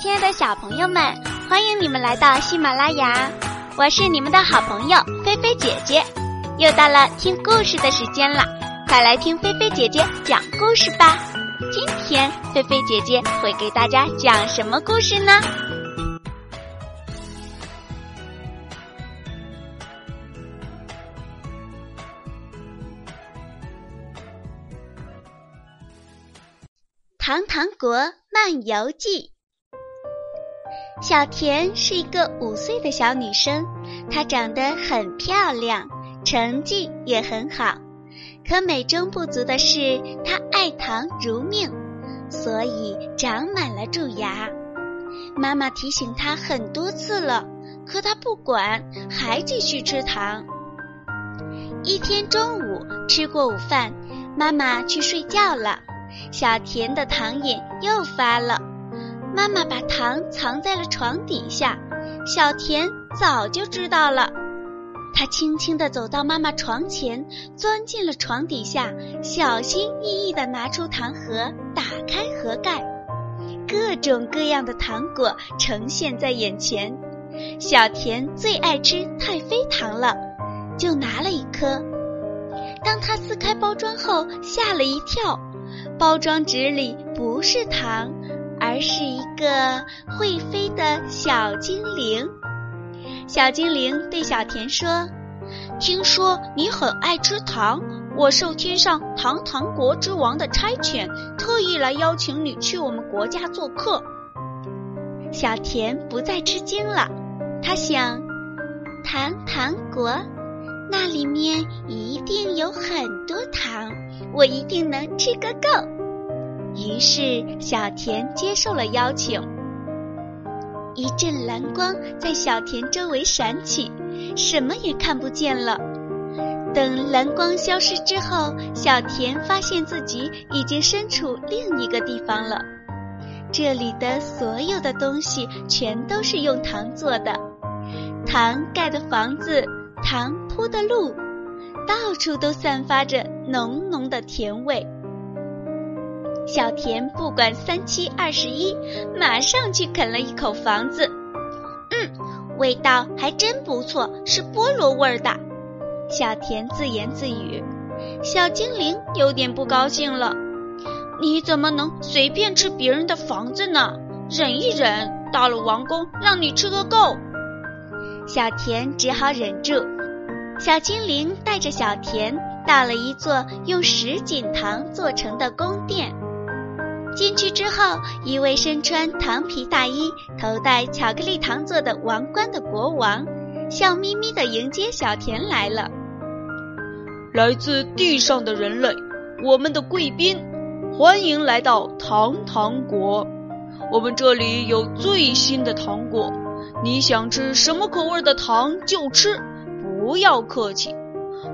亲爱的小朋友们，欢迎你们来到喜马拉雅，我是你们的好朋友菲菲姐姐。又到了听故事的时间了，快来听菲菲姐姐讲故事吧。今天菲菲姐姐会给大家讲什么故事呢？《糖糖国漫游记》。小田是一个五岁的小女生，她长得很漂亮，成绩也很好。可美中不足的是，她爱糖如命，所以长满了蛀牙。妈妈提醒她很多次了，可她不管，还继续吃糖。一天中午吃过午饭，妈妈去睡觉了。小田的糖瘾又发了，妈妈把糖藏在了床底下，小田早就知道了。他轻轻地走到妈妈床前，钻进了床底下，小心翼翼地拿出糖盒，打开盒盖，各种各样的糖果呈现在眼前。小田最爱吃太妃糖了，就拿了一颗。当他撕开包装后，吓了一跳。包装纸里不是糖，而是一个会飞的小精灵。小精灵对小田说：“听说你很爱吃糖，我受天上糖糖国之王的差遣，特意来邀请你去我们国家做客。”小田不再吃惊了，他想：糖糖国，那里面一定有很多糖。我一定能吃个够。于是小田接受了邀请。一阵蓝光在小田周围闪起，什么也看不见了。等蓝光消失之后，小田发现自己已经身处另一个地方了。这里的所有的东西全都是用糖做的，糖盖的房子，糖铺的路。到处都散发着浓浓的甜味。小田不管三七二十一，马上去啃了一口房子。嗯，味道还真不错，是菠萝味儿的。小田自言自语。小精灵有点不高兴了：“你怎么能随便吃别人的房子呢？忍一忍，到了王宫让你吃个够。”小田只好忍住。小精灵带着小田到了一座用什锦糖做成的宫殿。进去之后，一位身穿糖皮大衣、头戴巧克力糖做的王冠的国王，笑眯眯地迎接小田来了。来自地上的人类，我们的贵宾，欢迎来到糖糖国。我们这里有最新的糖果，你想吃什么口味的糖就吃。不要客气，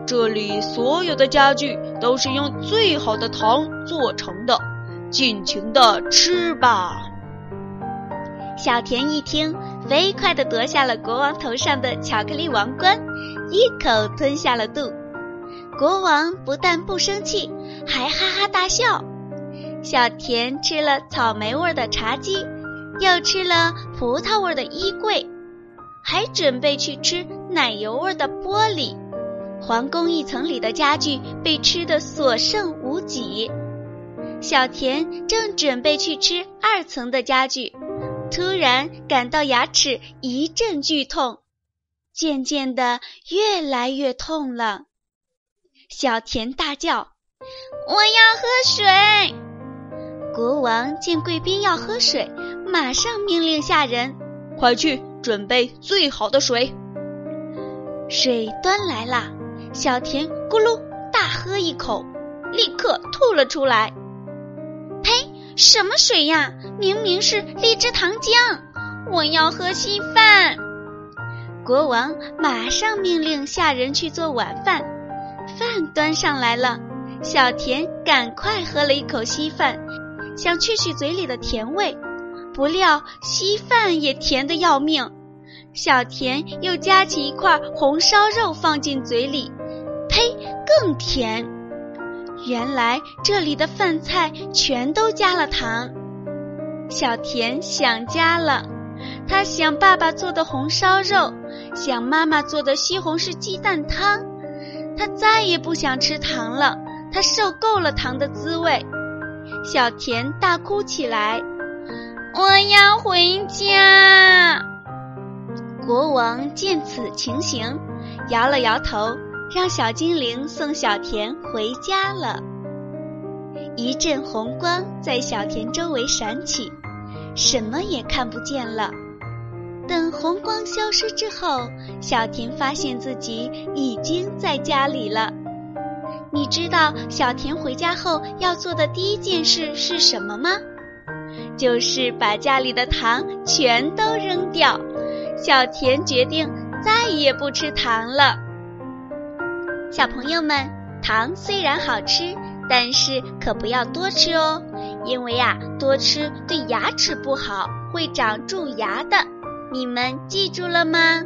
这里所有的家具都是用最好的糖做成的，尽情的吃吧。小田一听，飞快的夺下了国王头上的巧克力王冠，一口吞下了肚。国王不但不生气，还哈哈大笑。小田吃了草莓味的茶几，又吃了葡萄味的衣柜。还准备去吃奶油味的玻璃，皇宫一层里的家具被吃得所剩无几。小田正准备去吃二层的家具，突然感到牙齿一阵剧痛，渐渐的越来越痛了。小田大叫：“我要喝水！”国王见贵宾要喝水，马上命令下人：“快去！”准备最好的水，水端来了。小田咕噜大喝一口，立刻吐了出来。什么水呀？明明是荔枝糖浆！我要喝稀饭。国王马上命令下人去做晚饭。饭端上来了，小田赶快喝了一口稀饭，想去去嘴里的甜味。不料稀饭也甜得要命，小田又夹起一块红烧肉放进嘴里，呸，更甜。原来这里的饭菜全都加了糖。小田想家了，他想爸爸做的红烧肉，想妈妈做的西红柿鸡蛋汤。他再也不想吃糖了，他受够了糖的滋味。小田大哭起来：“我要回家！”国王见此情形，摇了摇头，让小精灵送小田回家了。一阵红光在小田周围闪起，什么也看不见了。等红光消失之后，小田发现自己已经在家里了。你知道小田回家后要做的第一件事是什么吗？就是把家里的糖全都扔掉。小田决定再也不吃糖了。小朋友们，糖虽然好吃。但是可不要多吃哦，因为呀，多吃对牙齿不好，会长蛀牙的。你们记住了吗？